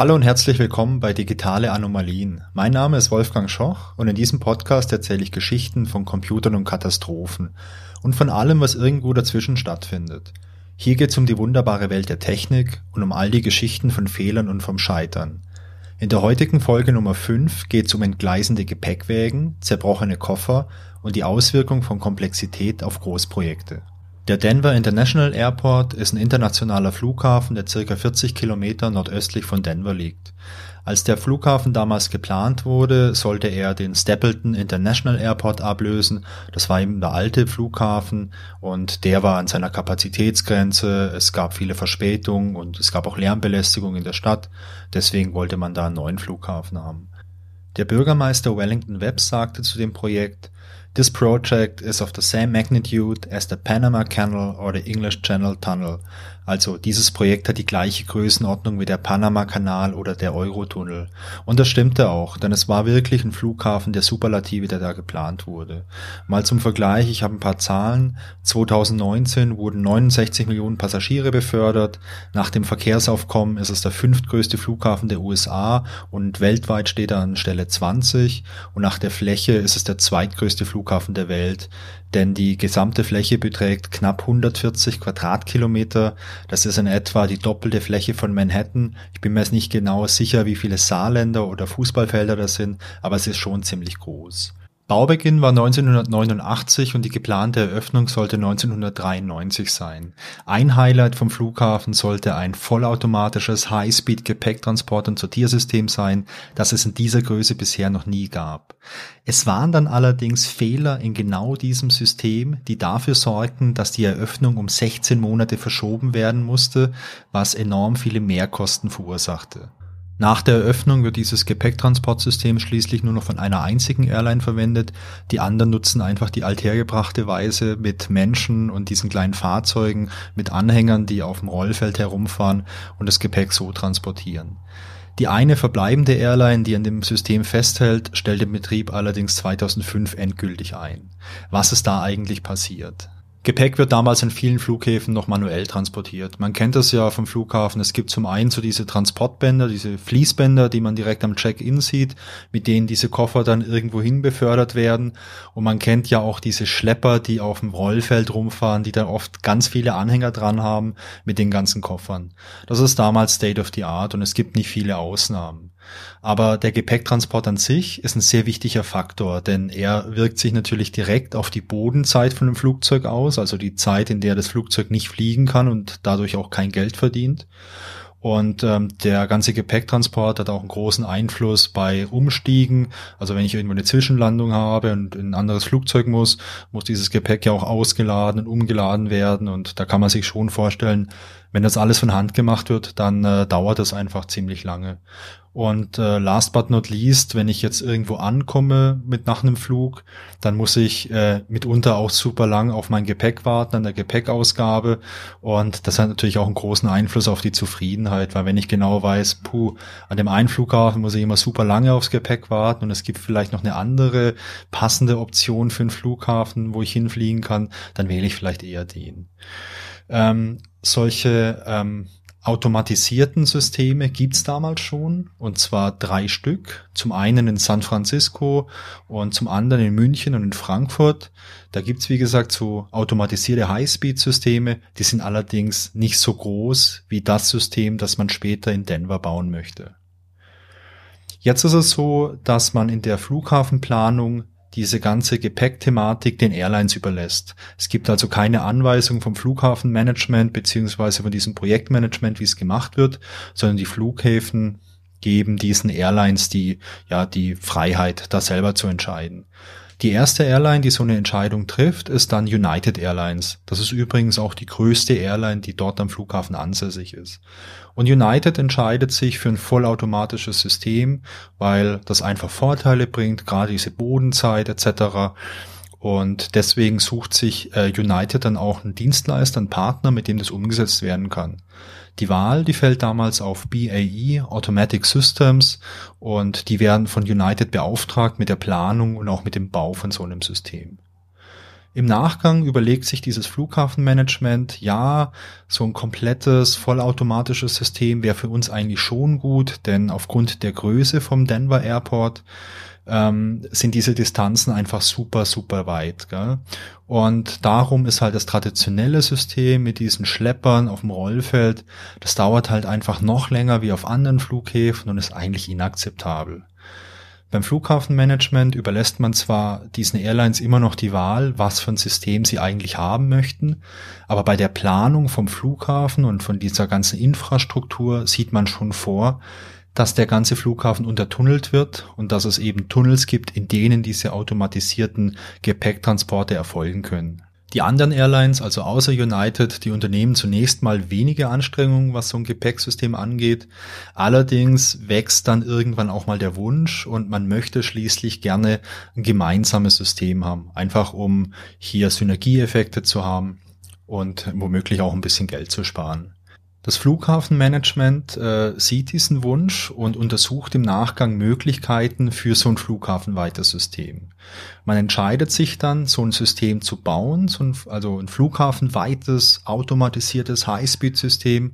Hallo und herzlich willkommen bei Digitale Anomalien. Mein Name ist Wolfgang Schoch und in diesem Podcast erzähle ich Geschichten von Computern und Katastrophen und von allem, was irgendwo dazwischen stattfindet. Hier geht es um die wunderbare Welt der Technik und um all die Geschichten von Fehlern und vom Scheitern. In der heutigen Folge Nummer 5 geht es um entgleisende Gepäckwägen, zerbrochene Koffer und die Auswirkung von Komplexität auf Großprojekte. Der Denver International Airport ist ein internationaler Flughafen, der circa 40 Kilometer nordöstlich von Denver liegt. Als der Flughafen damals geplant wurde, sollte er den Stapleton International Airport ablösen. Das war eben der alte Flughafen und der war an seiner Kapazitätsgrenze. Es gab viele Verspätungen und es gab auch Lärmbelästigung in der Stadt. Deswegen wollte man da einen neuen Flughafen haben. Der Bürgermeister Wellington Webb sagte zu dem Projekt, This project is of the same magnitude as the Panama Canal or the English Channel Tunnel. Also dieses Projekt hat die gleiche Größenordnung wie der Panama-Kanal oder der Eurotunnel. Und das stimmte auch, denn es war wirklich ein Flughafen der Superlative, der da geplant wurde. Mal zum Vergleich, ich habe ein paar Zahlen. 2019 wurden 69 Millionen Passagiere befördert. Nach dem Verkehrsaufkommen ist es der fünftgrößte Flughafen der USA und weltweit steht er an Stelle 20. Und nach der Fläche ist es der zweitgrößte Flughafen der Welt denn die gesamte Fläche beträgt knapp 140 Quadratkilometer. Das ist in etwa die doppelte Fläche von Manhattan. Ich bin mir jetzt nicht genau sicher, wie viele Saarländer oder Fußballfelder das sind, aber es ist schon ziemlich groß. Baubeginn war 1989 und die geplante Eröffnung sollte 1993 sein. Ein Highlight vom Flughafen sollte ein vollautomatisches High-Speed-Gepäcktransport- und Sortiersystem sein, das es in dieser Größe bisher noch nie gab. Es waren dann allerdings Fehler in genau diesem System, die dafür sorgten, dass die Eröffnung um 16 Monate verschoben werden musste, was enorm viele Mehrkosten verursachte. Nach der Eröffnung wird dieses Gepäcktransportsystem schließlich nur noch von einer einzigen Airline verwendet. Die anderen nutzen einfach die althergebrachte Weise mit Menschen und diesen kleinen Fahrzeugen mit Anhängern, die auf dem Rollfeld herumfahren und das Gepäck so transportieren. Die eine verbleibende Airline, die an dem System festhält, stellt den Betrieb allerdings 2005 endgültig ein. Was ist da eigentlich passiert? Gepäck wird damals in vielen Flughäfen noch manuell transportiert. Man kennt das ja vom Flughafen. Es gibt zum einen so diese Transportbänder, diese Fließbänder, die man direkt am Check-in sieht, mit denen diese Koffer dann irgendwo hin befördert werden. Und man kennt ja auch diese Schlepper, die auf dem Rollfeld rumfahren, die dann oft ganz viele Anhänger dran haben mit den ganzen Koffern. Das ist damals State of the Art und es gibt nicht viele Ausnahmen. Aber der Gepäcktransport an sich ist ein sehr wichtiger Faktor, denn er wirkt sich natürlich direkt auf die Bodenzeit von dem Flugzeug aus, also die Zeit, in der das Flugzeug nicht fliegen kann und dadurch auch kein Geld verdient. Und ähm, der ganze Gepäcktransport hat auch einen großen Einfluss bei Umstiegen. Also wenn ich irgendwo eine Zwischenlandung habe und in ein anderes Flugzeug muss, muss dieses Gepäck ja auch ausgeladen und umgeladen werden. Und da kann man sich schon vorstellen, wenn das alles von Hand gemacht wird, dann äh, dauert das einfach ziemlich lange. Und äh, last but not least, wenn ich jetzt irgendwo ankomme mit nach einem Flug, dann muss ich äh, mitunter auch super lang auf mein Gepäck warten, an der Gepäckausgabe. Und das hat natürlich auch einen großen Einfluss auf die Zufriedenheit, weil wenn ich genau weiß, puh, an dem einen Flughafen muss ich immer super lange aufs Gepäck warten und es gibt vielleicht noch eine andere passende Option für einen Flughafen, wo ich hinfliegen kann, dann wähle ich vielleicht eher den. Ähm, solche ähm, automatisierten Systeme gibt's damals schon, und zwar drei Stück. Zum einen in San Francisco und zum anderen in München und in Frankfurt. Da gibt's wie gesagt, so automatisierte Highspeed-Systeme, die sind allerdings nicht so groß wie das System, das man später in Denver bauen möchte. Jetzt ist es so, dass man in der Flughafenplanung diese ganze Gepäckthematik den Airlines überlässt. Es gibt also keine Anweisung vom Flughafenmanagement beziehungsweise von diesem Projektmanagement, wie es gemacht wird, sondern die Flughäfen geben diesen Airlines die, ja, die Freiheit, da selber zu entscheiden. Die erste Airline, die so eine Entscheidung trifft, ist dann United Airlines. Das ist übrigens auch die größte Airline, die dort am Flughafen ansässig ist. Und United entscheidet sich für ein vollautomatisches System, weil das einfach Vorteile bringt, gerade diese Bodenzeit etc. Und deswegen sucht sich äh, United dann auch einen Dienstleister, einen Partner, mit dem das umgesetzt werden kann. Die Wahl, die fällt damals auf BAE Automatic Systems und die werden von United beauftragt mit der Planung und auch mit dem Bau von so einem System. Im Nachgang überlegt sich dieses Flughafenmanagement, ja, so ein komplettes, vollautomatisches System wäre für uns eigentlich schon gut, denn aufgrund der Größe vom Denver Airport ähm, sind diese Distanzen einfach super, super weit. Gell? Und darum ist halt das traditionelle System mit diesen Schleppern auf dem Rollfeld, das dauert halt einfach noch länger wie auf anderen Flughäfen und ist eigentlich inakzeptabel. Beim Flughafenmanagement überlässt man zwar diesen Airlines immer noch die Wahl, was für ein System sie eigentlich haben möchten, aber bei der Planung vom Flughafen und von dieser ganzen Infrastruktur sieht man schon vor, dass der ganze Flughafen untertunnelt wird und dass es eben Tunnels gibt, in denen diese automatisierten Gepäcktransporte erfolgen können. Die anderen Airlines, also außer United, die unternehmen zunächst mal wenige Anstrengungen, was so ein Gepäcksystem angeht. Allerdings wächst dann irgendwann auch mal der Wunsch und man möchte schließlich gerne ein gemeinsames System haben. Einfach um hier Synergieeffekte zu haben und womöglich auch ein bisschen Geld zu sparen. Das Flughafenmanagement äh, sieht diesen Wunsch und untersucht im Nachgang Möglichkeiten für so ein flughafenweites System. Man entscheidet sich dann, so ein System zu bauen, so ein, also ein flughafenweites, automatisiertes Highspeed-System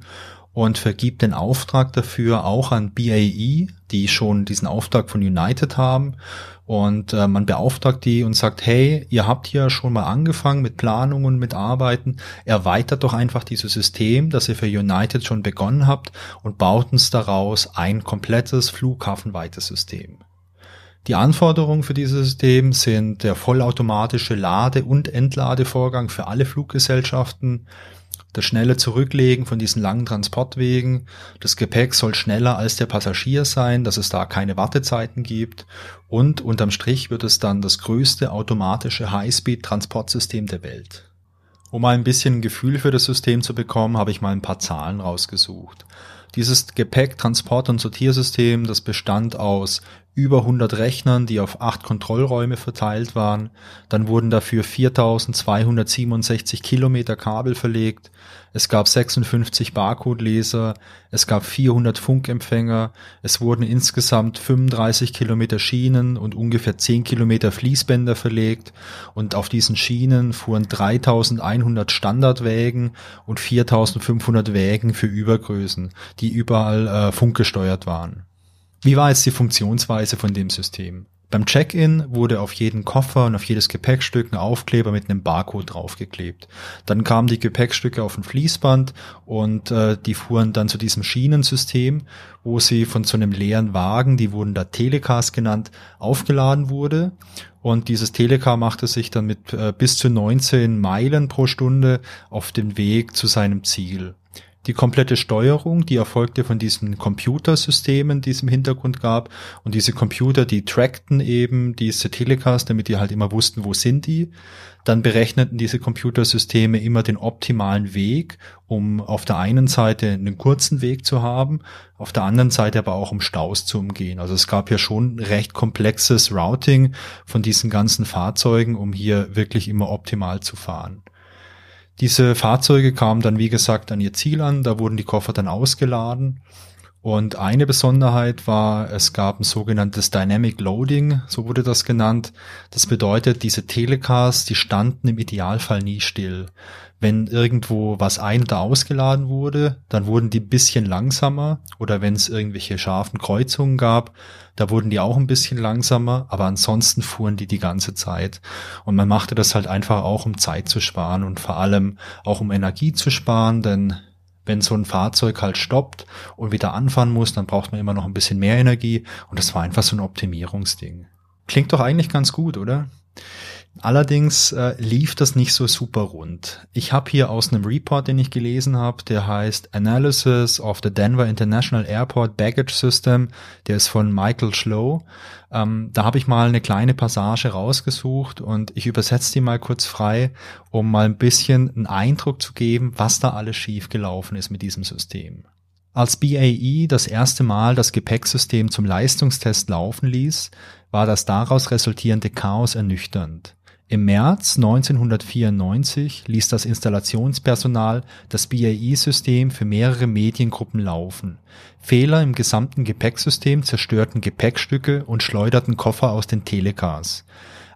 und vergibt den Auftrag dafür auch an BAE, die schon diesen Auftrag von United haben und äh, man beauftragt die und sagt, hey, ihr habt hier schon mal angefangen mit Planungen, mit Arbeiten, erweitert doch einfach dieses System, das ihr für United schon begonnen habt und baut uns daraus ein komplettes flughafenweites System. Die Anforderungen für dieses System sind der vollautomatische Lade- und Entladevorgang für alle Fluggesellschaften, das schnelle Zurücklegen von diesen langen Transportwegen. Das Gepäck soll schneller als der Passagier sein, dass es da keine Wartezeiten gibt. Und unterm Strich wird es dann das größte automatische Highspeed-Transportsystem der Welt. Um mal ein bisschen ein Gefühl für das System zu bekommen, habe ich mal ein paar Zahlen rausgesucht. Dieses Gepäck-, Transport- und Sortiersystem, das bestand aus über 100 Rechnern, die auf acht Kontrollräume verteilt waren. Dann wurden dafür 4267 Kilometer Kabel verlegt. Es gab 56 Barcode-Leser. Es gab 400 Funkempfänger. Es wurden insgesamt 35 Kilometer Schienen und ungefähr 10 Kilometer Fließbänder verlegt. Und auf diesen Schienen fuhren 3100 Standardwägen und 4500 Wägen für Übergrößen, die überall äh, funkgesteuert waren. Wie war jetzt die Funktionsweise von dem System? Beim Check-in wurde auf jeden Koffer und auf jedes Gepäckstück ein Aufkleber mit einem Barcode draufgeklebt. Dann kamen die Gepäckstücke auf ein Fließband und äh, die fuhren dann zu diesem Schienensystem, wo sie von so einem leeren Wagen, die wurden da Telecars genannt, aufgeladen wurde. Und dieses Telecar machte sich dann mit äh, bis zu 19 Meilen pro Stunde auf den Weg zu seinem Ziel. Die komplette Steuerung, die erfolgte von diesen Computersystemen, die es im Hintergrund gab. Und diese Computer, die trackten eben diese Telecast, damit die halt immer wussten, wo sind die. Dann berechneten diese Computersysteme immer den optimalen Weg, um auf der einen Seite einen kurzen Weg zu haben, auf der anderen Seite aber auch um Staus zu umgehen. Also es gab ja schon recht komplexes Routing von diesen ganzen Fahrzeugen, um hier wirklich immer optimal zu fahren. Diese Fahrzeuge kamen dann, wie gesagt, an ihr Ziel an. Da wurden die Koffer dann ausgeladen. Und eine Besonderheit war, es gab ein sogenanntes Dynamic Loading, so wurde das genannt. Das bedeutet, diese Telecars, die standen im Idealfall nie still. Wenn irgendwo was ein- oder ausgeladen wurde, dann wurden die ein bisschen langsamer oder wenn es irgendwelche scharfen Kreuzungen gab, da wurden die auch ein bisschen langsamer, aber ansonsten fuhren die die ganze Zeit. Und man machte das halt einfach auch, um Zeit zu sparen und vor allem auch um Energie zu sparen, denn wenn so ein Fahrzeug halt stoppt und wieder anfahren muss, dann braucht man immer noch ein bisschen mehr Energie und das war einfach so ein Optimierungsding. Klingt doch eigentlich ganz gut, oder? Allerdings äh, lief das nicht so super rund. Ich habe hier aus einem Report, den ich gelesen habe, der heißt Analysis of the Denver International Airport Baggage System, der ist von Michael Schlow. Ähm, da habe ich mal eine kleine Passage rausgesucht und ich übersetze die mal kurz frei, um mal ein bisschen einen Eindruck zu geben, was da alles schiefgelaufen ist mit diesem System. Als BAE das erste Mal das Gepäcksystem zum Leistungstest laufen ließ, war das daraus resultierende Chaos ernüchternd. Im März 1994 ließ das Installationspersonal das BAE-System für mehrere Mediengruppen laufen. Fehler im gesamten Gepäcksystem zerstörten Gepäckstücke und schleuderten Koffer aus den Telecars.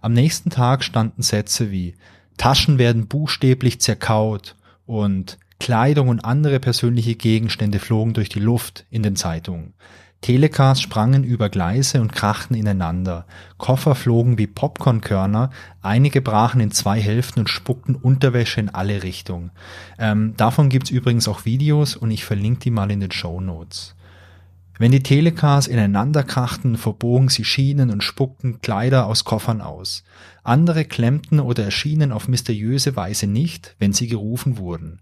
Am nächsten Tag standen Sätze wie Taschen werden buchstäblich zerkaut und Kleidung und andere persönliche Gegenstände flogen durch die Luft in den Zeitungen. Telecars sprangen über Gleise und krachten ineinander. Koffer flogen wie Popcornkörner, einige brachen in zwei Hälften und spuckten Unterwäsche in alle Richtungen. Ähm, davon gibt's übrigens auch Videos und ich verlinke die mal in den Show Notes. Wenn die Telecars ineinander krachten, verbogen sie Schienen und spuckten Kleider aus Koffern aus. Andere klemmten oder erschienen auf mysteriöse Weise nicht, wenn sie gerufen wurden.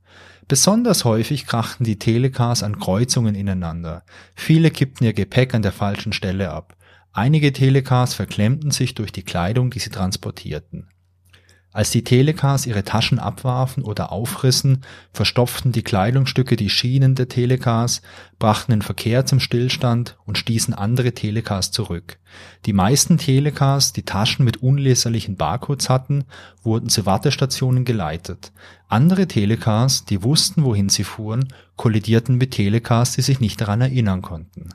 Besonders häufig krachten die Telecars an Kreuzungen ineinander. Viele kippten ihr Gepäck an der falschen Stelle ab. Einige Telecars verklemmten sich durch die Kleidung, die sie transportierten. Als die Telecars ihre Taschen abwarfen oder aufrissen, verstopften die Kleidungsstücke die Schienen der Telecars, brachten den Verkehr zum Stillstand und stießen andere Telecars zurück. Die meisten Telecars, die Taschen mit unleserlichen Barcodes hatten, wurden zu Wartestationen geleitet. Andere Telecars, die wussten, wohin sie fuhren, kollidierten mit Telecars, die sich nicht daran erinnern konnten.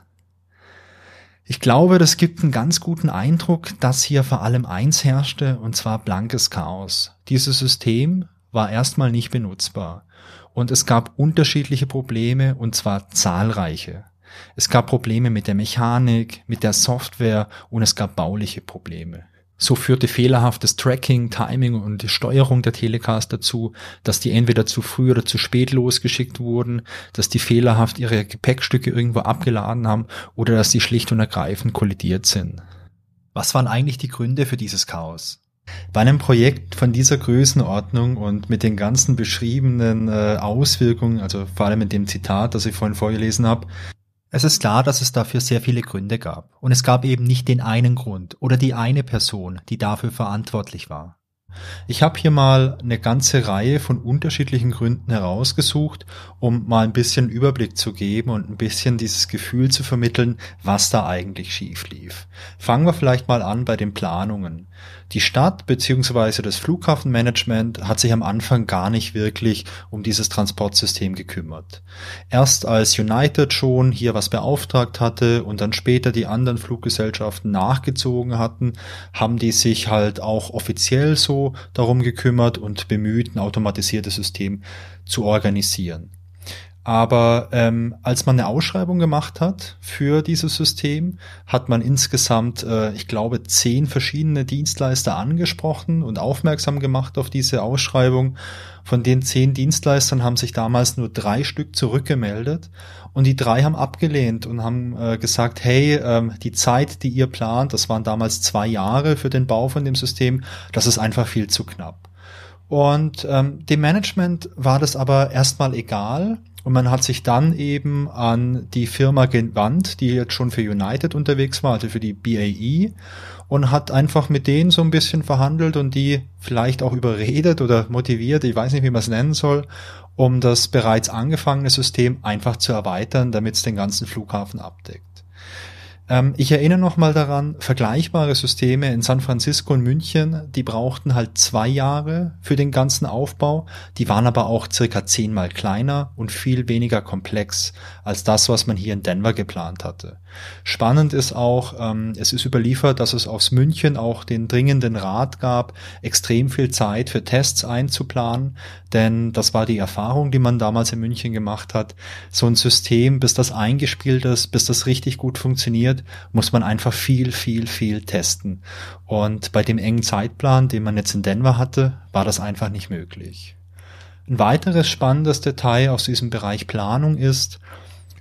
Ich glaube, das gibt einen ganz guten Eindruck, dass hier vor allem eins herrschte, und zwar blankes Chaos. Dieses System war erstmal nicht benutzbar. Und es gab unterschiedliche Probleme, und zwar zahlreiche. Es gab Probleme mit der Mechanik, mit der Software und es gab bauliche Probleme. So führte fehlerhaftes Tracking, Timing und die Steuerung der Telecast dazu, dass die entweder zu früh oder zu spät losgeschickt wurden, dass die fehlerhaft ihre Gepäckstücke irgendwo abgeladen haben oder dass die schlicht und ergreifend kollidiert sind. Was waren eigentlich die Gründe für dieses Chaos? Bei einem Projekt von dieser Größenordnung und mit den ganzen beschriebenen äh, Auswirkungen, also vor allem in dem Zitat, das ich vorhin vorgelesen habe, es ist klar, dass es dafür sehr viele Gründe gab. Und es gab eben nicht den einen Grund oder die eine Person, die dafür verantwortlich war. Ich habe hier mal eine ganze Reihe von unterschiedlichen Gründen herausgesucht, um mal ein bisschen Überblick zu geben und ein bisschen dieses Gefühl zu vermitteln, was da eigentlich schief lief. Fangen wir vielleicht mal an bei den Planungen. Die Stadt bzw. das Flughafenmanagement hat sich am Anfang gar nicht wirklich um dieses Transportsystem gekümmert. Erst als United schon hier was beauftragt hatte und dann später die anderen Fluggesellschaften nachgezogen hatten, haben die sich halt auch offiziell so darum gekümmert und bemüht, ein automatisiertes System zu organisieren. Aber ähm, als man eine Ausschreibung gemacht hat für dieses System, hat man insgesamt, äh, ich glaube, zehn verschiedene Dienstleister angesprochen und aufmerksam gemacht auf diese Ausschreibung. Von den zehn Dienstleistern haben sich damals nur drei Stück zurückgemeldet und die drei haben abgelehnt und haben äh, gesagt, hey, ähm, die Zeit, die ihr plant, das waren damals zwei Jahre für den Bau von dem System, das ist einfach viel zu knapp. Und ähm, dem Management war das aber erstmal egal und man hat sich dann eben an die Firma gewandt, die jetzt schon für United unterwegs war, also für die BAE, und hat einfach mit denen so ein bisschen verhandelt und die vielleicht auch überredet oder motiviert, ich weiß nicht, wie man es nennen soll, um das bereits angefangene System einfach zu erweitern, damit es den ganzen Flughafen abdeckt. Ähm, ich erinnere noch mal daran, vergleichbare Systeme in San Francisco und München, die brauchten halt zwei Jahre für den ganzen Aufbau. Die waren aber auch circa zehnmal kleiner und viel weniger komplex als das, was man hier in Denver geplant hatte. Spannend ist auch, ähm, es ist überliefert, dass es aus München auch den dringenden Rat gab, extrem viel Zeit für Tests einzuplanen, denn das war die Erfahrung, die man damals in München gemacht hat. So ein System, bis das eingespielt ist, bis das richtig gut funktioniert, funktioniert, muss man einfach viel, viel, viel testen. Und bei dem engen Zeitplan, den man jetzt in Denver hatte, war das einfach nicht möglich. Ein weiteres spannendes Detail aus diesem Bereich Planung ist,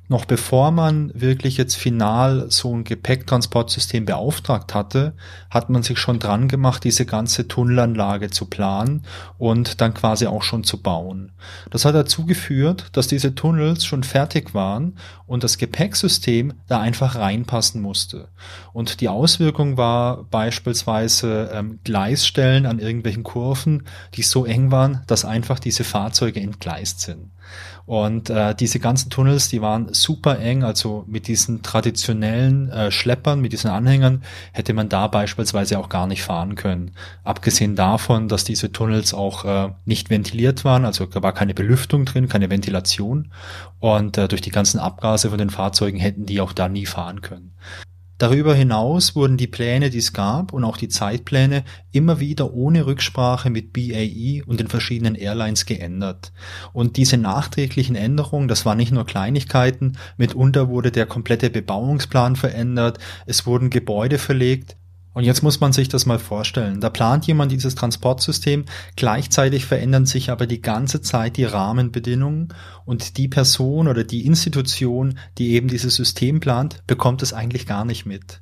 noch bevor man wirklich jetzt final so ein Gepäcktransportsystem beauftragt hatte, hat man sich schon dran gemacht, diese ganze Tunnelanlage zu planen und dann quasi auch schon zu bauen. Das hat dazu geführt, dass diese Tunnels schon fertig waren und das Gepäcksystem da einfach reinpassen musste. Und die Auswirkung war beispielsweise ähm, Gleisstellen an irgendwelchen Kurven, die so eng waren, dass einfach diese Fahrzeuge entgleist sind. Und äh, diese ganzen Tunnels, die waren super eng, also mit diesen traditionellen äh, Schleppern, mit diesen Anhängern, hätte man da beispielsweise auch gar nicht fahren können. Abgesehen davon, dass diese Tunnels auch äh, nicht ventiliert waren, also da war keine Belüftung drin, keine Ventilation. Und äh, durch die ganzen Abgase von den Fahrzeugen hätten die auch da nie fahren können. Darüber hinaus wurden die Pläne, die es gab und auch die Zeitpläne immer wieder ohne Rücksprache mit BAE und den verschiedenen Airlines geändert. Und diese nachträglichen Änderungen, das waren nicht nur Kleinigkeiten, mitunter wurde der komplette Bebauungsplan verändert, es wurden Gebäude verlegt, und jetzt muss man sich das mal vorstellen. Da plant jemand dieses Transportsystem, gleichzeitig verändern sich aber die ganze Zeit die Rahmenbedingungen und die Person oder die Institution, die eben dieses System plant, bekommt es eigentlich gar nicht mit.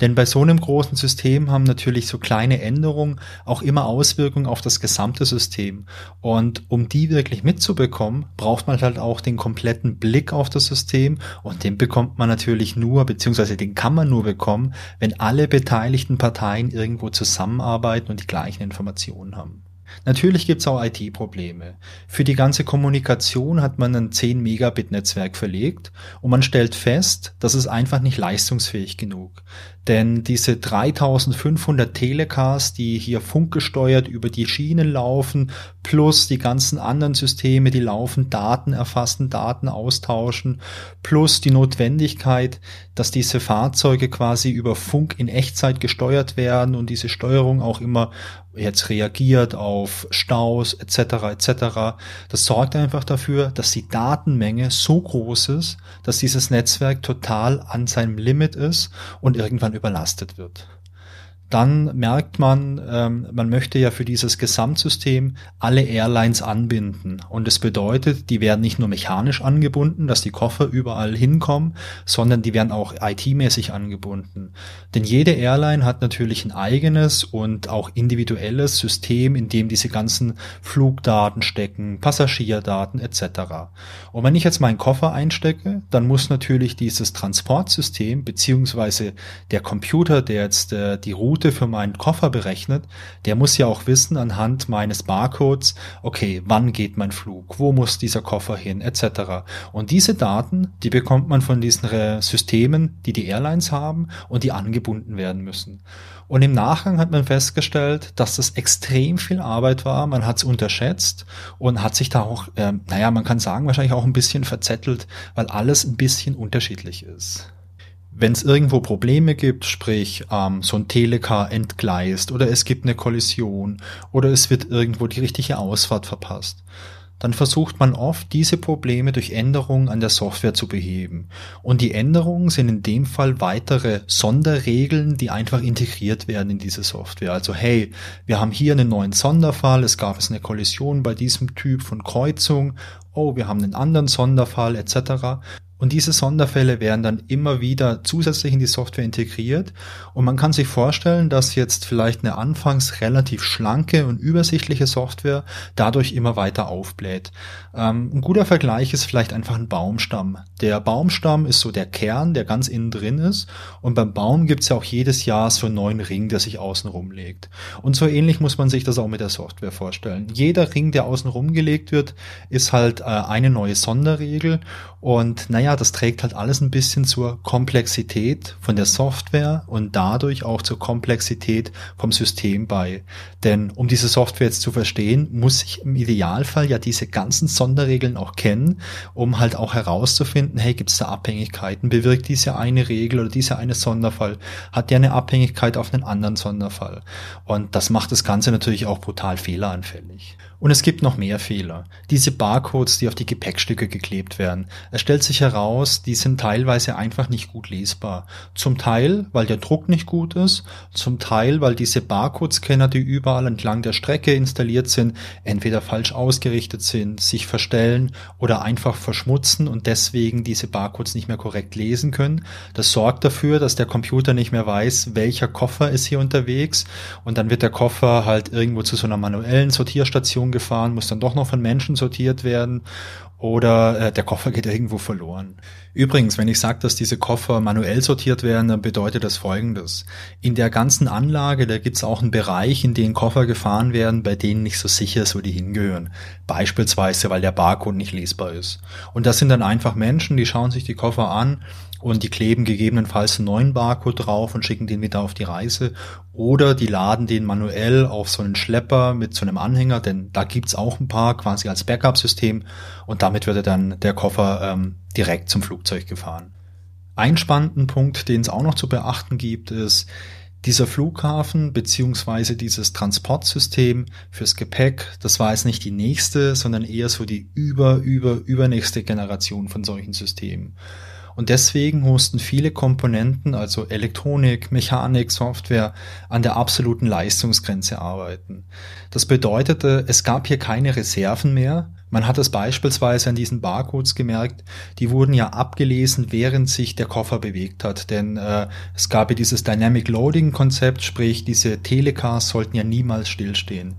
Denn bei so einem großen System haben natürlich so kleine Änderungen auch immer Auswirkungen auf das gesamte System. Und um die wirklich mitzubekommen, braucht man halt auch den kompletten Blick auf das System und den bekommt man natürlich nur, beziehungsweise den kann man nur bekommen, wenn alle beteiligten Parteien irgendwo zusammenarbeiten und die gleichen Informationen haben. Natürlich gibt's auch IT-Probleme. Für die ganze Kommunikation hat man ein 10 Megabit Netzwerk verlegt und man stellt fest, das ist einfach nicht leistungsfähig genug. Denn diese 3500 Telecars, die hier funkgesteuert über die Schienen laufen, plus die ganzen anderen Systeme, die laufen, Daten erfassen, Daten austauschen, plus die Notwendigkeit, dass diese Fahrzeuge quasi über Funk in Echtzeit gesteuert werden und diese Steuerung auch immer jetzt reagiert auf Staus etc. etc. Das sorgt einfach dafür, dass die Datenmenge so groß ist, dass dieses Netzwerk total an seinem Limit ist und irgendwann überlastet wird dann merkt man, ähm, man möchte ja für dieses Gesamtsystem alle Airlines anbinden. Und es bedeutet, die werden nicht nur mechanisch angebunden, dass die Koffer überall hinkommen, sondern die werden auch IT-mäßig angebunden. Denn jede Airline hat natürlich ein eigenes und auch individuelles System, in dem diese ganzen Flugdaten stecken, Passagierdaten etc. Und wenn ich jetzt meinen Koffer einstecke, dann muss natürlich dieses Transportsystem beziehungsweise der Computer, der jetzt äh, die Route Route für meinen Koffer berechnet, der muss ja auch wissen anhand meines Barcodes, okay, wann geht mein Flug, wo muss dieser Koffer hin, etc. Und diese Daten, die bekommt man von diesen Systemen, die die Airlines haben und die angebunden werden müssen. Und im Nachgang hat man festgestellt, dass das extrem viel Arbeit war. Man hat es unterschätzt und hat sich da auch, äh, naja, man kann sagen, wahrscheinlich auch ein bisschen verzettelt, weil alles ein bisschen unterschiedlich ist wenn es irgendwo Probleme gibt, sprich ähm, so ein Telecar entgleist oder es gibt eine Kollision oder es wird irgendwo die richtige Ausfahrt verpasst, dann versucht man oft, diese Probleme durch Änderungen an der Software zu beheben. Und die Änderungen sind in dem Fall weitere Sonderregeln, die einfach integriert werden in diese Software. Also hey, wir haben hier einen neuen Sonderfall, es gab es eine Kollision bei diesem Typ von Kreuzung, oh, wir haben einen anderen Sonderfall etc. Und diese Sonderfälle werden dann immer wieder zusätzlich in die Software integriert. Und man kann sich vorstellen, dass jetzt vielleicht eine anfangs relativ schlanke und übersichtliche Software dadurch immer weiter aufbläht. Ähm, ein guter Vergleich ist vielleicht einfach ein Baumstamm. Der Baumstamm ist so der Kern, der ganz innen drin ist. Und beim Baum gibt's ja auch jedes Jahr so einen neuen Ring, der sich außen rumlegt. Und so ähnlich muss man sich das auch mit der Software vorstellen. Jeder Ring, der außen rumgelegt wird, ist halt äh, eine neue Sonderregel. Und naja, das trägt halt alles ein bisschen zur Komplexität von der Software und dadurch auch zur Komplexität vom System bei. Denn um diese Software jetzt zu verstehen, muss ich im Idealfall ja diese ganzen Sonderregeln auch kennen, um halt auch herauszufinden, hey, gibt es da Abhängigkeiten? Bewirkt diese eine Regel oder dieser eine Sonderfall? Hat der eine Abhängigkeit auf einen anderen Sonderfall? Und das macht das Ganze natürlich auch brutal fehleranfällig. Und es gibt noch mehr Fehler. Diese Barcodes, die auf die Gepäckstücke geklebt werden. Es stellt sich heraus, die sind teilweise einfach nicht gut lesbar. Zum Teil, weil der Druck nicht gut ist, zum Teil, weil diese Barcode-Scanner, die überall entlang der Strecke installiert sind, entweder falsch ausgerichtet sind, sich verstellen oder einfach verschmutzen und deswegen diese Barcodes nicht mehr korrekt lesen können. Das sorgt dafür, dass der Computer nicht mehr weiß, welcher Koffer ist hier unterwegs und dann wird der Koffer halt irgendwo zu so einer manuellen Sortierstation gefahren, muss dann doch noch von Menschen sortiert werden oder äh, der Koffer geht irgendwo verloren. Übrigens, wenn ich sage, dass diese Koffer manuell sortiert werden, dann bedeutet das Folgendes. In der ganzen Anlage, da gibt's auch einen Bereich, in den Koffer gefahren werden, bei denen nicht so sicher ist, wo die hingehören. Beispielsweise, weil der Barcode nicht lesbar ist. Und das sind dann einfach Menschen, die schauen sich die Koffer an und die kleben gegebenenfalls einen neuen Barcode drauf und schicken den wieder auf die Reise oder die laden den manuell auf so einen Schlepper mit so einem Anhänger, denn da gibt's auch ein paar quasi als Backup-System und damit wird dann der Koffer ähm, direkt zum Flugzeug gefahren. Ein spannenden Punkt, den es auch noch zu beachten gibt, ist, dieser Flughafen beziehungsweise dieses Transportsystem fürs Gepäck, das war jetzt nicht die nächste, sondern eher so die über, über, übernächste Generation von solchen Systemen. Und deswegen mussten viele Komponenten, also Elektronik, Mechanik, Software, an der absoluten Leistungsgrenze arbeiten. Das bedeutete, es gab hier keine Reserven mehr, man hat es beispielsweise an diesen Barcodes gemerkt, die wurden ja abgelesen, während sich der Koffer bewegt hat. Denn äh, es gab ja dieses Dynamic Loading Konzept, sprich diese Telecars sollten ja niemals stillstehen.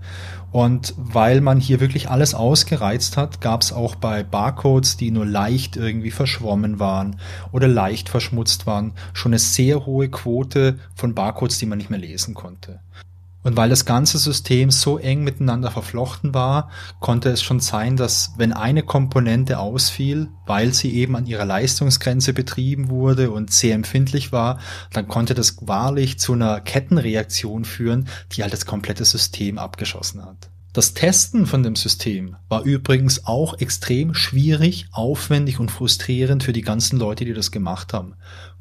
Und weil man hier wirklich alles ausgereizt hat, gab es auch bei Barcodes, die nur leicht irgendwie verschwommen waren oder leicht verschmutzt waren, schon eine sehr hohe Quote von Barcodes, die man nicht mehr lesen konnte. Und weil das ganze System so eng miteinander verflochten war, konnte es schon sein, dass wenn eine Komponente ausfiel, weil sie eben an ihrer Leistungsgrenze betrieben wurde und sehr empfindlich war, dann konnte das wahrlich zu einer Kettenreaktion führen, die halt das komplette System abgeschossen hat. Das Testen von dem System war übrigens auch extrem schwierig, aufwendig und frustrierend für die ganzen Leute, die das gemacht haben.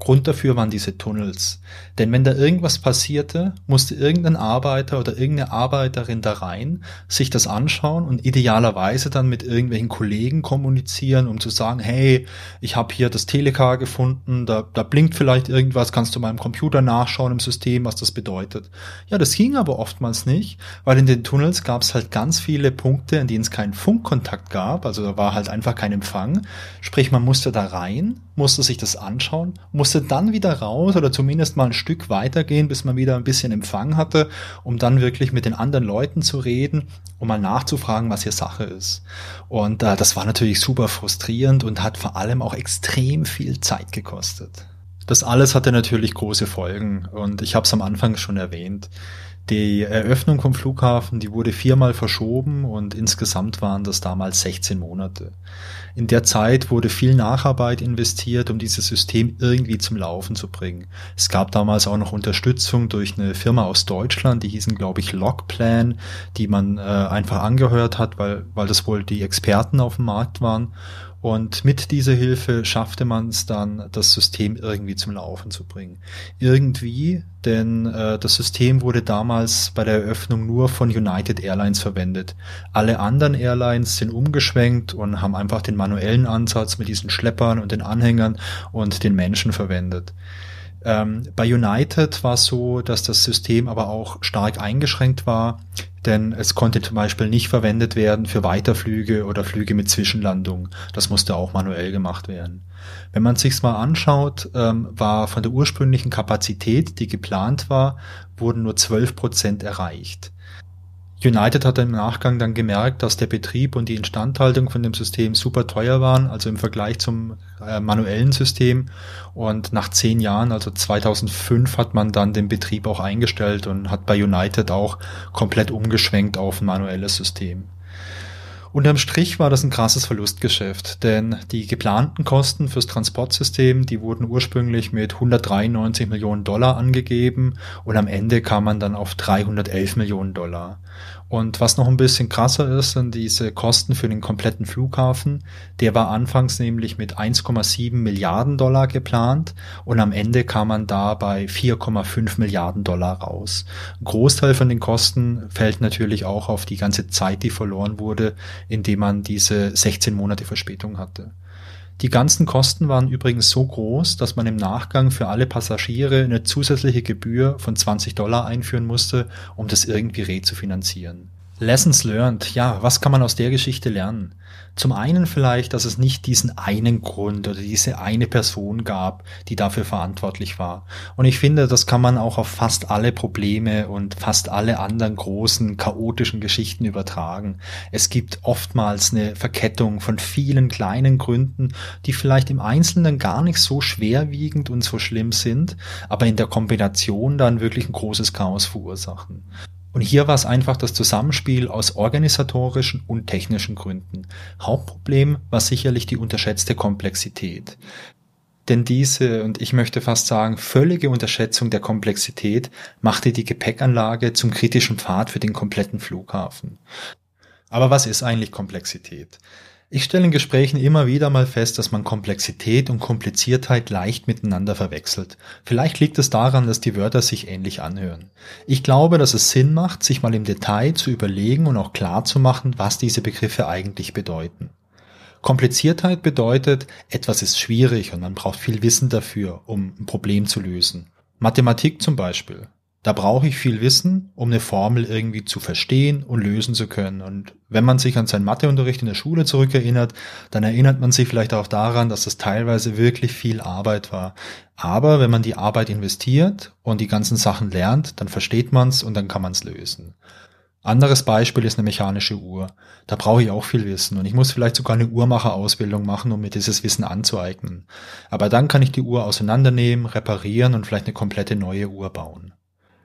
Grund dafür waren diese Tunnels. Denn wenn da irgendwas passierte, musste irgendein Arbeiter oder irgendeine Arbeiterin da rein, sich das anschauen und idealerweise dann mit irgendwelchen Kollegen kommunizieren, um zu sagen, hey, ich habe hier das Telecar gefunden, da, da blinkt vielleicht irgendwas, kannst du im Computer nachschauen im System, was das bedeutet. Ja, das ging aber oftmals nicht, weil in den Tunnels gab es halt ganz viele Punkte, in denen es keinen Funkkontakt gab, also da war halt einfach kein Empfang. Sprich, man musste da rein, musste sich das anschauen, musste dann wieder raus oder zumindest mal ein Stück weitergehen, bis man wieder ein bisschen Empfang hatte, um dann wirklich mit den anderen Leuten zu reden, um mal nachzufragen, was hier Sache ist. Und äh, das war natürlich super frustrierend und hat vor allem auch extrem viel Zeit gekostet. Das alles hatte natürlich große Folgen und ich habe es am Anfang schon erwähnt. Die Eröffnung vom Flughafen, die wurde viermal verschoben und insgesamt waren das damals 16 Monate. In der Zeit wurde viel Nacharbeit investiert, um dieses System irgendwie zum Laufen zu bringen. Es gab damals auch noch Unterstützung durch eine Firma aus Deutschland, die hießen, glaube ich, Logplan, die man äh, einfach angehört hat, weil, weil das wohl die Experten auf dem Markt waren. Und mit dieser Hilfe schaffte man es dann, das System irgendwie zum Laufen zu bringen. Irgendwie, denn äh, das System wurde damals bei der Eröffnung nur von United Airlines verwendet. Alle anderen Airlines sind umgeschwenkt und haben einfach den manuellen Ansatz mit diesen Schleppern und den Anhängern und den Menschen verwendet. Ähm, bei United war es so, dass das System aber auch stark eingeschränkt war denn es konnte zum Beispiel nicht verwendet werden für Weiterflüge oder Flüge mit Zwischenlandung. Das musste auch manuell gemacht werden. Wenn man sich's mal anschaut, ähm, war von der ursprünglichen Kapazität, die geplant war, wurden nur 12 Prozent erreicht. United hat im Nachgang dann gemerkt, dass der Betrieb und die Instandhaltung von dem System super teuer waren, also im Vergleich zum äh, manuellen System. Und nach zehn Jahren, also 2005, hat man dann den Betrieb auch eingestellt und hat bei United auch komplett umgeschwenkt auf ein manuelles System. Unterm Strich war das ein krasses Verlustgeschäft, denn die geplanten Kosten fürs Transportsystem, die wurden ursprünglich mit 193 Millionen Dollar angegeben und am Ende kam man dann auf 311 Millionen Dollar. Und was noch ein bisschen krasser ist, sind diese Kosten für den kompletten Flughafen. Der war anfangs nämlich mit 1,7 Milliarden Dollar geplant und am Ende kam man da bei 4,5 Milliarden Dollar raus. Ein Großteil von den Kosten fällt natürlich auch auf die ganze Zeit, die verloren wurde, indem man diese 16 Monate Verspätung hatte. Die ganzen Kosten waren übrigens so groß, dass man im Nachgang für alle Passagiere eine zusätzliche Gebühr von 20 Dollar einführen musste, um das irgendwie rezufinanzieren. Lessons learned. Ja, was kann man aus der Geschichte lernen? Zum einen vielleicht, dass es nicht diesen einen Grund oder diese eine Person gab, die dafür verantwortlich war. Und ich finde, das kann man auch auf fast alle Probleme und fast alle anderen großen chaotischen Geschichten übertragen. Es gibt oftmals eine Verkettung von vielen kleinen Gründen, die vielleicht im Einzelnen gar nicht so schwerwiegend und so schlimm sind, aber in der Kombination dann wirklich ein großes Chaos verursachen. Und hier war es einfach das Zusammenspiel aus organisatorischen und technischen Gründen. Hauptproblem war sicherlich die unterschätzte Komplexität. Denn diese, und ich möchte fast sagen, völlige Unterschätzung der Komplexität machte die Gepäckanlage zum kritischen Pfad für den kompletten Flughafen. Aber was ist eigentlich Komplexität? Ich stelle in Gesprächen immer wieder mal fest, dass man Komplexität und Kompliziertheit leicht miteinander verwechselt. Vielleicht liegt es daran, dass die Wörter sich ähnlich anhören. Ich glaube, dass es Sinn macht, sich mal im Detail zu überlegen und auch klar zu machen, was diese Begriffe eigentlich bedeuten. Kompliziertheit bedeutet, etwas ist schwierig und man braucht viel Wissen dafür, um ein Problem zu lösen. Mathematik zum Beispiel. Da brauche ich viel Wissen, um eine Formel irgendwie zu verstehen und lösen zu können. Und wenn man sich an seinen Matheunterricht in der Schule zurückerinnert, dann erinnert man sich vielleicht auch daran, dass das teilweise wirklich viel Arbeit war. Aber wenn man die Arbeit investiert und die ganzen Sachen lernt, dann versteht man es und dann kann man es lösen. Anderes Beispiel ist eine mechanische Uhr. Da brauche ich auch viel Wissen und ich muss vielleicht sogar eine Uhrmacherausbildung machen, um mir dieses Wissen anzueignen. Aber dann kann ich die Uhr auseinandernehmen, reparieren und vielleicht eine komplette neue Uhr bauen.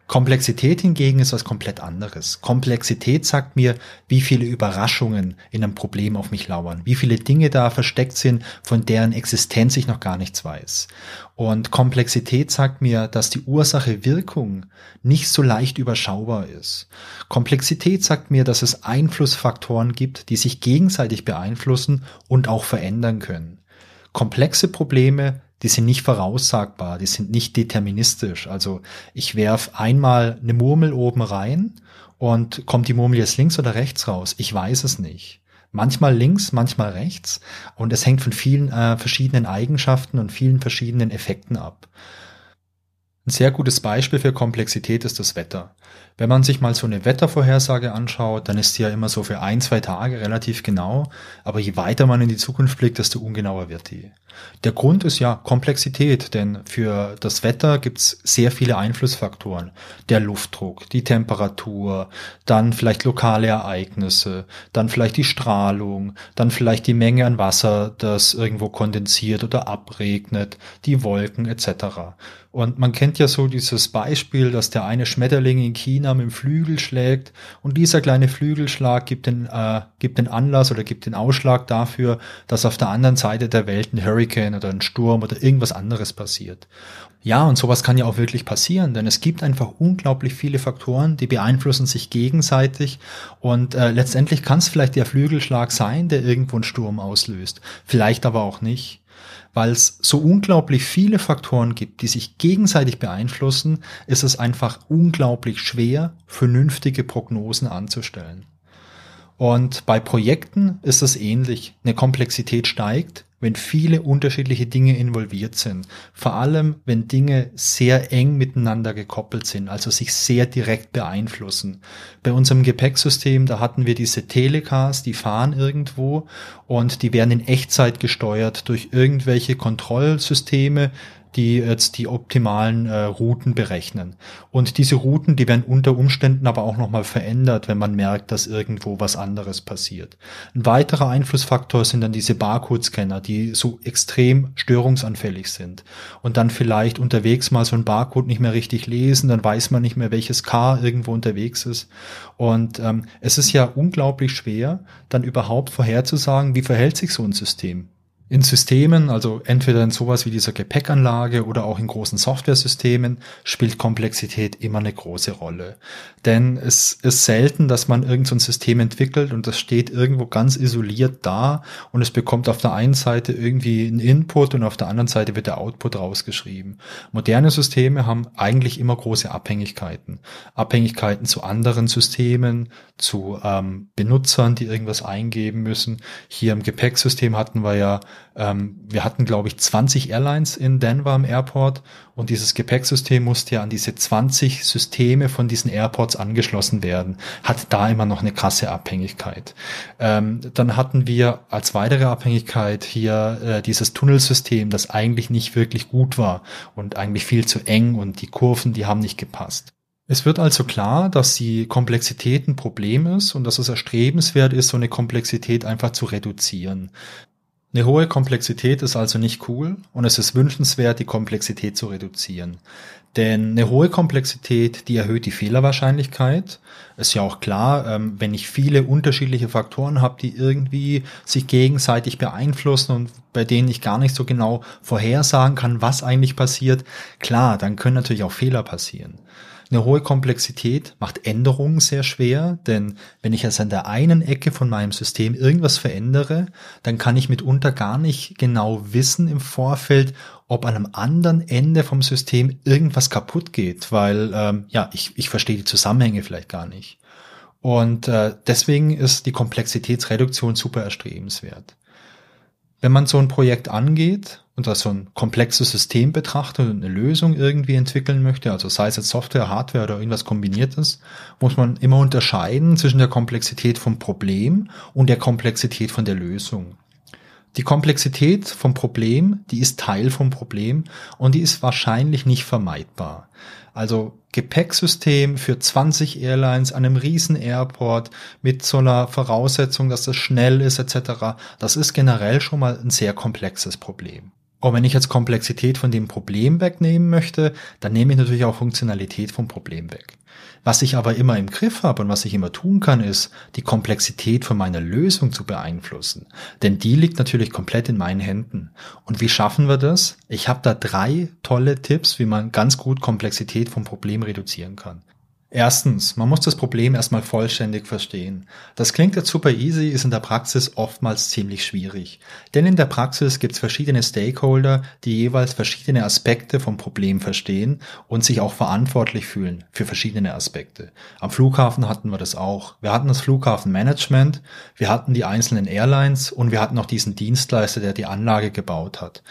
Komplexität hingegen ist was komplett anderes. Komplexität sagt mir, wie viele Überraschungen in einem Problem auf mich lauern, wie viele Dinge da versteckt sind, von deren Existenz ich noch gar nichts weiß. Und Komplexität sagt mir, dass die Ursache-Wirkung nicht so leicht überschaubar ist. Komplexität sagt mir, dass es Einflussfaktoren gibt, die sich gegenseitig beeinflussen und auch verändern können. Komplexe Probleme die sind nicht voraussagbar, die sind nicht deterministisch. Also ich werf einmal eine Murmel oben rein und kommt die Murmel jetzt links oder rechts raus? Ich weiß es nicht. Manchmal links, manchmal rechts und es hängt von vielen äh, verschiedenen Eigenschaften und vielen verschiedenen Effekten ab. Ein sehr gutes Beispiel für Komplexität ist das Wetter. Wenn man sich mal so eine Wettervorhersage anschaut, dann ist sie ja immer so für ein, zwei Tage relativ genau, aber je weiter man in die Zukunft blickt, desto ungenauer wird die. Der Grund ist ja Komplexität, denn für das Wetter gibt's sehr viele Einflussfaktoren. Der Luftdruck, die Temperatur, dann vielleicht lokale Ereignisse, dann vielleicht die Strahlung, dann vielleicht die Menge an Wasser, das irgendwo kondensiert oder abregnet, die Wolken etc. Und man kennt ja so dieses Beispiel, dass der eine Schmetterling in China mit dem Flügel schlägt und dieser kleine Flügelschlag gibt den, äh, gibt den Anlass oder gibt den Ausschlag dafür, dass auf der anderen Seite der Welt ein Hurricane oder ein Sturm oder irgendwas anderes passiert. Ja, und sowas kann ja auch wirklich passieren, denn es gibt einfach unglaublich viele Faktoren, die beeinflussen sich gegenseitig und äh, letztendlich kann es vielleicht der Flügelschlag sein, der irgendwo einen Sturm auslöst, vielleicht aber auch nicht weil es so unglaublich viele Faktoren gibt, die sich gegenseitig beeinflussen, ist es einfach unglaublich schwer, vernünftige Prognosen anzustellen. Und bei Projekten ist es ähnlich. Eine Komplexität steigt, wenn viele unterschiedliche Dinge involviert sind. Vor allem, wenn Dinge sehr eng miteinander gekoppelt sind, also sich sehr direkt beeinflussen. Bei unserem Gepäcksystem, da hatten wir diese Telecars, die fahren irgendwo und die werden in Echtzeit gesteuert durch irgendwelche Kontrollsysteme, die jetzt die optimalen äh, Routen berechnen. Und diese Routen, die werden unter Umständen aber auch nochmal verändert, wenn man merkt, dass irgendwo was anderes passiert. Ein weiterer Einflussfaktor sind dann diese Barcode-Scanner, die so extrem störungsanfällig sind. Und dann vielleicht unterwegs mal so ein Barcode nicht mehr richtig lesen, dann weiß man nicht mehr, welches Car irgendwo unterwegs ist. Und ähm, es ist ja unglaublich schwer, dann überhaupt vorherzusagen, wie verhält sich so ein System. In Systemen, also entweder in sowas wie dieser Gepäckanlage oder auch in großen Softwaresystemen, spielt Komplexität immer eine große Rolle. Denn es ist selten, dass man irgendein so System entwickelt und das steht irgendwo ganz isoliert da und es bekommt auf der einen Seite irgendwie einen Input und auf der anderen Seite wird der Output rausgeschrieben. Moderne Systeme haben eigentlich immer große Abhängigkeiten. Abhängigkeiten zu anderen Systemen, zu ähm, Benutzern, die irgendwas eingeben müssen. Hier im Gepäcksystem hatten wir ja ähm, wir hatten, glaube ich, 20 Airlines in Denver am Airport und dieses Gepäcksystem musste ja an diese 20 Systeme von diesen Airports angeschlossen werden. Hat da immer noch eine krasse Abhängigkeit. Ähm, dann hatten wir als weitere Abhängigkeit hier äh, dieses Tunnelsystem, das eigentlich nicht wirklich gut war und eigentlich viel zu eng und die Kurven, die haben nicht gepasst. Es wird also klar, dass die Komplexität ein Problem ist und dass es erstrebenswert ist, so eine Komplexität einfach zu reduzieren. Eine hohe Komplexität ist also nicht cool und es ist wünschenswert, die Komplexität zu reduzieren. Denn eine hohe Komplexität, die erhöht die Fehlerwahrscheinlichkeit. Ist ja auch klar, ähm, wenn ich viele unterschiedliche Faktoren habe, die irgendwie sich gegenseitig beeinflussen und bei denen ich gar nicht so genau vorhersagen kann, was eigentlich passiert, klar, dann können natürlich auch Fehler passieren. Eine hohe Komplexität macht Änderungen sehr schwer, denn wenn ich jetzt an der einen Ecke von meinem System irgendwas verändere, dann kann ich mitunter gar nicht genau wissen im Vorfeld, ob an einem anderen Ende vom System irgendwas kaputt geht, weil ähm, ja, ich, ich verstehe die Zusammenhänge vielleicht gar nicht. Und äh, deswegen ist die Komplexitätsreduktion super erstrebenswert. Wenn man so ein Projekt angeht und das so ein komplexes System betrachtet und eine Lösung irgendwie entwickeln möchte, also sei es jetzt Software, Hardware oder irgendwas kombiniertes, muss man immer unterscheiden zwischen der Komplexität vom Problem und der Komplexität von der Lösung. Die Komplexität vom Problem, die ist Teil vom Problem und die ist wahrscheinlich nicht vermeidbar. Also Gepäcksystem für 20 Airlines an einem riesen Airport mit so einer Voraussetzung, dass das schnell ist etc. Das ist generell schon mal ein sehr komplexes Problem. Und wenn ich jetzt Komplexität von dem Problem wegnehmen möchte, dann nehme ich natürlich auch Funktionalität vom Problem weg. Was ich aber immer im Griff habe und was ich immer tun kann, ist, die Komplexität von meiner Lösung zu beeinflussen. Denn die liegt natürlich komplett in meinen Händen. Und wie schaffen wir das? Ich habe da drei tolle Tipps, wie man ganz gut Komplexität vom Problem reduzieren kann. Erstens, man muss das Problem erstmal vollständig verstehen. Das klingt jetzt super easy, ist in der Praxis oftmals ziemlich schwierig. Denn in der Praxis gibt es verschiedene Stakeholder, die jeweils verschiedene Aspekte vom Problem verstehen und sich auch verantwortlich fühlen für verschiedene Aspekte. Am Flughafen hatten wir das auch. Wir hatten das Flughafenmanagement, wir hatten die einzelnen Airlines und wir hatten auch diesen Dienstleister, der die Anlage gebaut hat.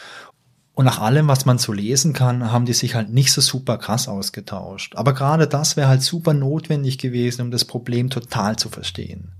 Und nach allem, was man so lesen kann, haben die sich halt nicht so super krass ausgetauscht. Aber gerade das wäre halt super notwendig gewesen, um das Problem total zu verstehen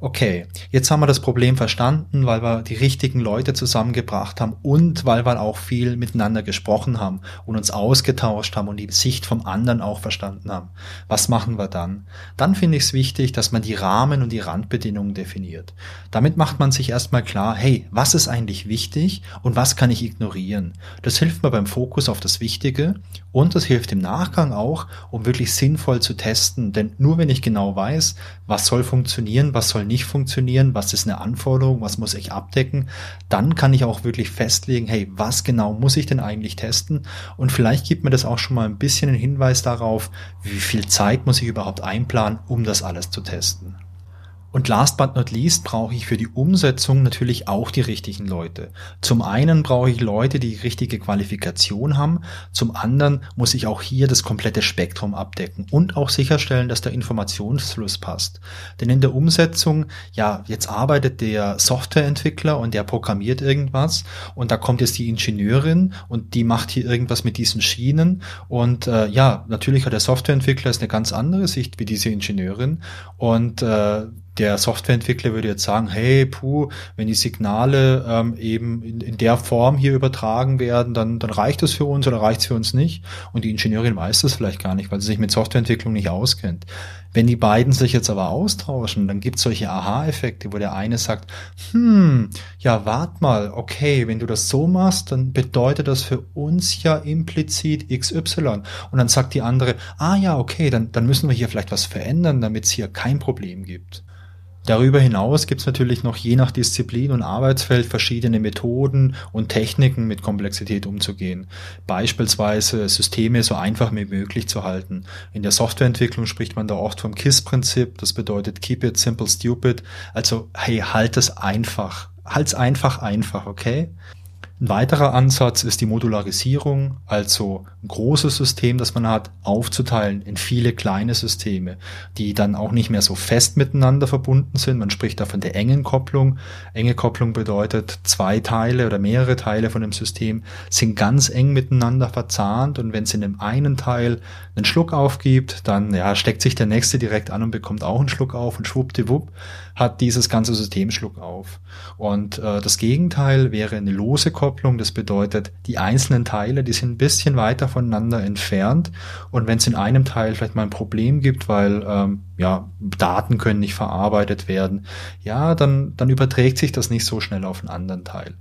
okay, jetzt haben wir das Problem verstanden, weil wir die richtigen Leute zusammengebracht haben und weil wir auch viel miteinander gesprochen haben und uns ausgetauscht haben und die Sicht vom anderen auch verstanden haben. Was machen wir dann? Dann finde ich es wichtig, dass man die Rahmen und die Randbedingungen definiert. Damit macht man sich erstmal klar, hey, was ist eigentlich wichtig und was kann ich ignorieren? Das hilft mir beim Fokus auf das Wichtige und das hilft im Nachgang auch, um wirklich sinnvoll zu testen. Denn nur wenn ich genau weiß, was soll funktionieren, was soll nicht funktionieren, was ist eine Anforderung, was muss ich abdecken, dann kann ich auch wirklich festlegen, hey, was genau muss ich denn eigentlich testen? Und vielleicht gibt mir das auch schon mal ein bisschen einen Hinweis darauf, wie viel Zeit muss ich überhaupt einplanen, um das alles zu testen. Und last but not least brauche ich für die Umsetzung natürlich auch die richtigen Leute. Zum einen brauche ich Leute, die richtige Qualifikation haben. Zum anderen muss ich auch hier das komplette Spektrum abdecken und auch sicherstellen, dass der Informationsfluss passt. Denn in der Umsetzung, ja, jetzt arbeitet der Softwareentwickler und der programmiert irgendwas und da kommt jetzt die Ingenieurin und die macht hier irgendwas mit diesen Schienen und äh, ja, natürlich hat der Softwareentwickler eine ganz andere Sicht wie diese Ingenieurin und äh, der Softwareentwickler würde jetzt sagen, hey, puh, wenn die Signale ähm, eben in, in, der Form hier übertragen werden, dann, dann reicht das für uns oder reicht es für uns nicht. Und die Ingenieurin weiß das vielleicht gar nicht, weil sie sich mit Softwareentwicklung nicht auskennt. Wenn die beiden sich jetzt aber austauschen, dann gibt es solche Aha-Effekte, wo der eine sagt, hm, ja, wart mal, okay, wenn du das so machst, dann bedeutet das für uns ja implizit XY. Und dann sagt die andere, ah ja, okay, dann, dann müssen wir hier vielleicht was verändern, damit es hier kein Problem gibt. Darüber hinaus gibt es natürlich noch je nach Disziplin und Arbeitsfeld verschiedene Methoden und Techniken mit Komplexität umzugehen. Beispielsweise Systeme so einfach wie möglich zu halten. In der Softwareentwicklung spricht man da oft vom KISS-Prinzip, das bedeutet Keep it simple stupid. Also hey, halt es einfach. Halt's einfach einfach, okay? Ein weiterer Ansatz ist die Modularisierung, also ein großes System, das man hat, aufzuteilen in viele kleine Systeme, die dann auch nicht mehr so fest miteinander verbunden sind. Man spricht da von der engen Kopplung. Enge Kopplung bedeutet, zwei Teile oder mehrere Teile von dem System sind ganz eng miteinander verzahnt und wenn es in dem einen Teil einen Schluck aufgibt, dann ja, steckt sich der nächste direkt an und bekommt auch einen Schluck auf und schwuppdiwupp hat dieses ganze System Schluck auf. Und äh, das Gegenteil wäre eine lose Kopplung. Das bedeutet, die einzelnen Teile, die sind ein bisschen weiter voneinander entfernt. Und wenn es in einem Teil vielleicht mal ein Problem gibt, weil ähm, ja, Daten können nicht verarbeitet werden, ja, dann, dann überträgt sich das nicht so schnell auf einen anderen Teil.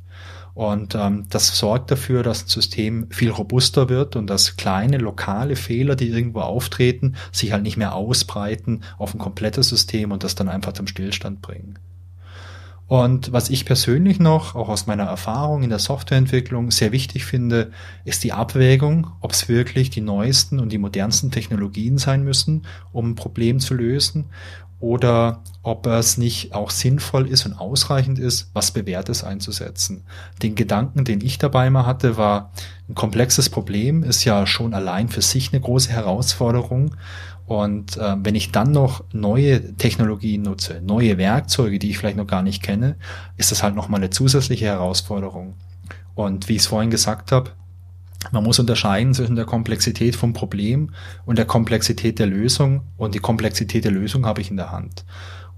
Und ähm, das sorgt dafür, dass das System viel robuster wird und dass kleine lokale Fehler, die irgendwo auftreten, sich halt nicht mehr ausbreiten auf ein komplettes System und das dann einfach zum Stillstand bringen. Und was ich persönlich noch, auch aus meiner Erfahrung in der Softwareentwicklung, sehr wichtig finde, ist die Abwägung, ob es wirklich die neuesten und die modernsten Technologien sein müssen, um ein Problem zu lösen, oder ob es nicht auch sinnvoll ist und ausreichend ist, was Bewährtes einzusetzen. Den Gedanken, den ich dabei mal hatte, war, ein komplexes Problem ist ja schon allein für sich eine große Herausforderung und äh, wenn ich dann noch neue Technologien nutze, neue Werkzeuge, die ich vielleicht noch gar nicht kenne, ist das halt nochmal eine zusätzliche Herausforderung. Und wie ich es vorhin gesagt habe, man muss unterscheiden zwischen der Komplexität vom Problem und der Komplexität der Lösung. Und die Komplexität der Lösung habe ich in der Hand.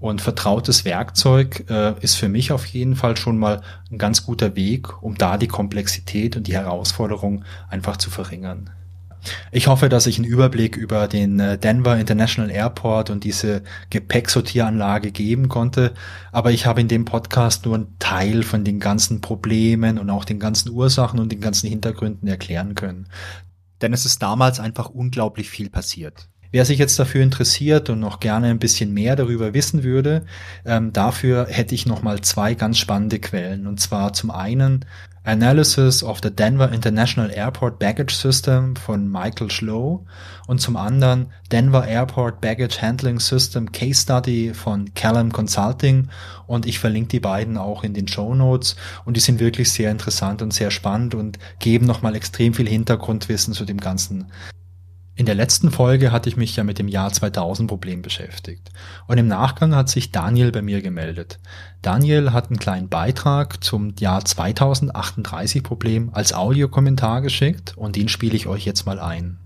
Und vertrautes Werkzeug äh, ist für mich auf jeden Fall schon mal ein ganz guter Weg, um da die Komplexität und die Herausforderung einfach zu verringern. Ich hoffe, dass ich einen Überblick über den äh, Denver International Airport und diese Gepäcksortieranlage geben konnte, aber ich habe in dem Podcast nur einen Teil von den ganzen Problemen und auch den ganzen Ursachen und den ganzen Hintergründen erklären können. Denn es ist damals einfach unglaublich viel passiert. Wer sich jetzt dafür interessiert und noch gerne ein bisschen mehr darüber wissen würde, ähm, dafür hätte ich noch mal zwei ganz spannende Quellen. Und zwar zum einen Analysis of the Denver International Airport Baggage System von Michael Schlow und zum anderen Denver Airport Baggage Handling System Case Study von Callum Consulting. Und ich verlinke die beiden auch in den Show Notes. Und die sind wirklich sehr interessant und sehr spannend und geben nochmal extrem viel Hintergrundwissen zu dem ganzen in der letzten Folge hatte ich mich ja mit dem Jahr 2000 Problem beschäftigt. Und im Nachgang hat sich Daniel bei mir gemeldet. Daniel hat einen kleinen Beitrag zum Jahr 2038 Problem als Audiokommentar geschickt und den spiele ich euch jetzt mal ein.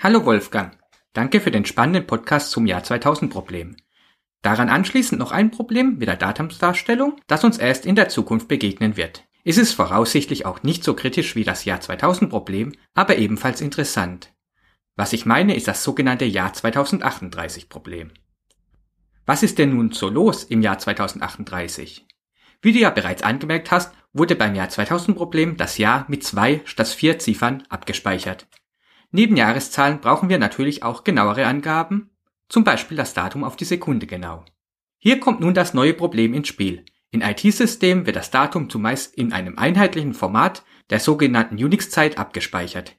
Hallo Wolfgang. Danke für den spannenden Podcast zum Jahr 2000 Problem. Daran anschließend noch ein Problem mit der Datumsdarstellung, das uns erst in der Zukunft begegnen wird. Es ist voraussichtlich auch nicht so kritisch wie das Jahr 2000 Problem, aber ebenfalls interessant. Was ich meine, ist das sogenannte Jahr 2038 Problem. Was ist denn nun so los im Jahr 2038? Wie du ja bereits angemerkt hast, wurde beim Jahr 2000 Problem das Jahr mit zwei statt vier Ziffern abgespeichert. Neben Jahreszahlen brauchen wir natürlich auch genauere Angaben, zum Beispiel das Datum auf die Sekunde genau. Hier kommt nun das neue Problem ins Spiel. In IT-Systemen wird das Datum zumeist in einem einheitlichen Format der sogenannten Unix-Zeit abgespeichert.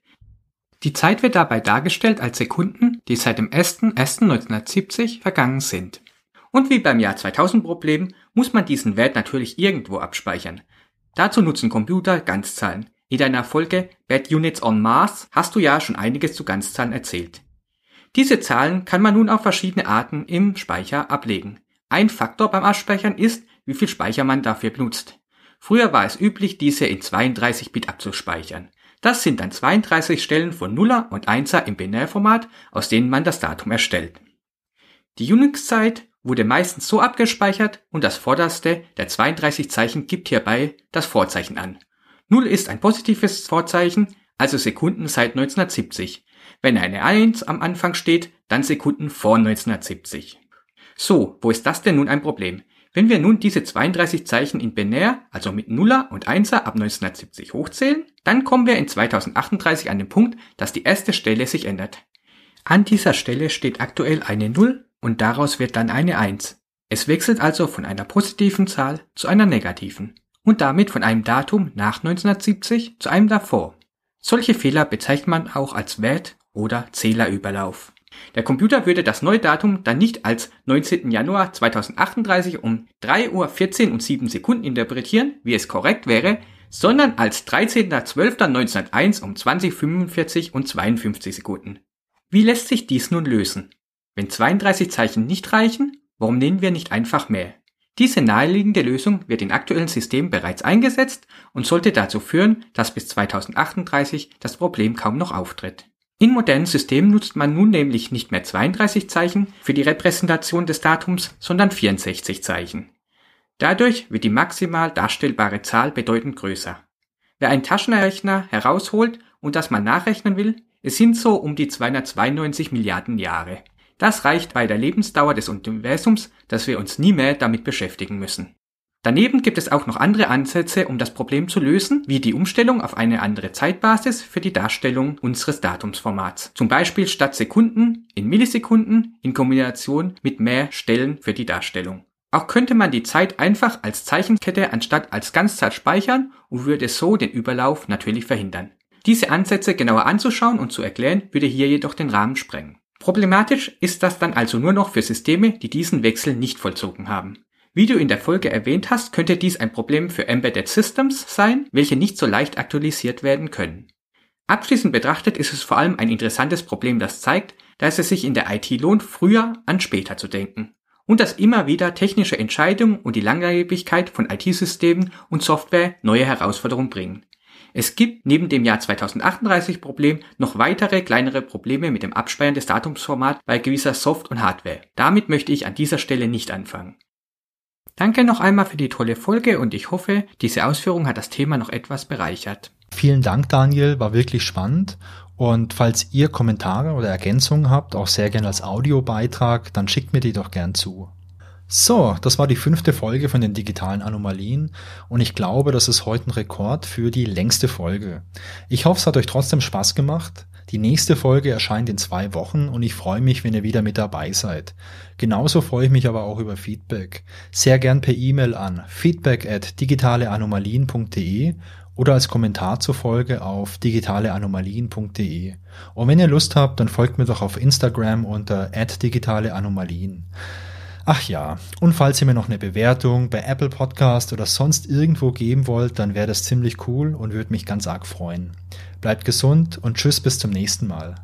Die Zeit wird dabei dargestellt als Sekunden, die seit dem 1.1.1970 vergangen sind. Und wie beim Jahr 2000 Problem muss man diesen Wert natürlich irgendwo abspeichern. Dazu nutzen Computer Ganzzahlen. In deiner Folge Bad Units on Mars hast du ja schon einiges zu Ganzzahlen erzählt. Diese Zahlen kann man nun auf verschiedene Arten im Speicher ablegen. Ein Faktor beim Abspeichern ist, wie viel Speicher man dafür benutzt. Früher war es üblich, diese in 32 Bit abzuspeichern. Das sind dann 32 Stellen von Nuller und Einser im Binärformat, aus denen man das Datum erstellt. Die Unix-Zeit wurde meistens so abgespeichert und das vorderste der 32 Zeichen gibt hierbei das Vorzeichen an. Null ist ein positives Vorzeichen, also Sekunden seit 1970. Wenn eine 1 am Anfang steht, dann Sekunden vor 1970. So, wo ist das denn nun ein Problem? Wenn wir nun diese 32 Zeichen in Binär, also mit Nuller und Einser ab 1970 hochzählen, dann kommen wir in 2038 an den Punkt, dass die erste Stelle sich ändert. An dieser Stelle steht aktuell eine 0 und daraus wird dann eine 1. Es wechselt also von einer positiven Zahl zu einer negativen und damit von einem Datum nach 1970 zu einem davor. Solche Fehler bezeichnet man auch als Wert- oder Zählerüberlauf. Der Computer würde das neue Datum dann nicht als 19. Januar 2038 um 3.14 Uhr und 7 Sekunden interpretieren, wie es korrekt wäre, sondern als 13.12.1901 um 20.45 und 52 Sekunden. Wie lässt sich dies nun lösen? Wenn 32 Zeichen nicht reichen, warum nehmen wir nicht einfach mehr? Diese naheliegende Lösung wird in aktuellen Systemen bereits eingesetzt und sollte dazu führen, dass bis 2038 das Problem kaum noch auftritt. In modernen Systemen nutzt man nun nämlich nicht mehr 32 Zeichen für die Repräsentation des Datums, sondern 64 Zeichen. Dadurch wird die maximal darstellbare Zahl bedeutend größer. Wer einen Taschenrechner herausholt und das mal nachrechnen will, es sind so um die 292 Milliarden Jahre. Das reicht bei der Lebensdauer des Universums, dass wir uns nie mehr damit beschäftigen müssen. Daneben gibt es auch noch andere Ansätze, um das Problem zu lösen, wie die Umstellung auf eine andere Zeitbasis für die Darstellung unseres Datumsformats. Zum Beispiel statt Sekunden in Millisekunden in Kombination mit mehr Stellen für die Darstellung. Auch könnte man die Zeit einfach als Zeichenkette anstatt als Ganzzahl speichern und würde so den Überlauf natürlich verhindern. Diese Ansätze genauer anzuschauen und zu erklären, würde hier jedoch den Rahmen sprengen. Problematisch ist das dann also nur noch für Systeme, die diesen Wechsel nicht vollzogen haben. Wie du in der Folge erwähnt hast, könnte dies ein Problem für Embedded Systems sein, welche nicht so leicht aktualisiert werden können. Abschließend betrachtet ist es vor allem ein interessantes Problem, das zeigt, dass es sich in der IT lohnt, früher an später zu denken. Und dass immer wieder technische Entscheidungen und die Langlebigkeit von IT-Systemen und Software neue Herausforderungen bringen. Es gibt neben dem Jahr 2038 Problem noch weitere kleinere Probleme mit dem Abspeichern des Datumsformats bei gewisser Soft- und Hardware. Damit möchte ich an dieser Stelle nicht anfangen. Danke noch einmal für die tolle Folge und ich hoffe, diese Ausführung hat das Thema noch etwas bereichert. Vielen Dank, Daniel, war wirklich spannend. Und falls ihr Kommentare oder Ergänzungen habt, auch sehr gerne als Audiobeitrag, dann schickt mir die doch gern zu. So, das war die fünfte Folge von den digitalen Anomalien und ich glaube, das ist heute ein Rekord für die längste Folge. Ich hoffe, es hat euch trotzdem Spaß gemacht. Die nächste Folge erscheint in zwei Wochen und ich freue mich, wenn ihr wieder mit dabei seid. Genauso freue ich mich aber auch über Feedback. Sehr gern per E-Mail an feedback at digitaleanomalien.de oder als Kommentar zur Folge auf digitaleanomalien.de. Und wenn ihr Lust habt, dann folgt mir doch auf Instagram unter digitaleanomalien. Ach ja, und falls ihr mir noch eine Bewertung bei Apple Podcast oder sonst irgendwo geben wollt, dann wäre das ziemlich cool und würde mich ganz arg freuen. Bleibt gesund und tschüss bis zum nächsten Mal.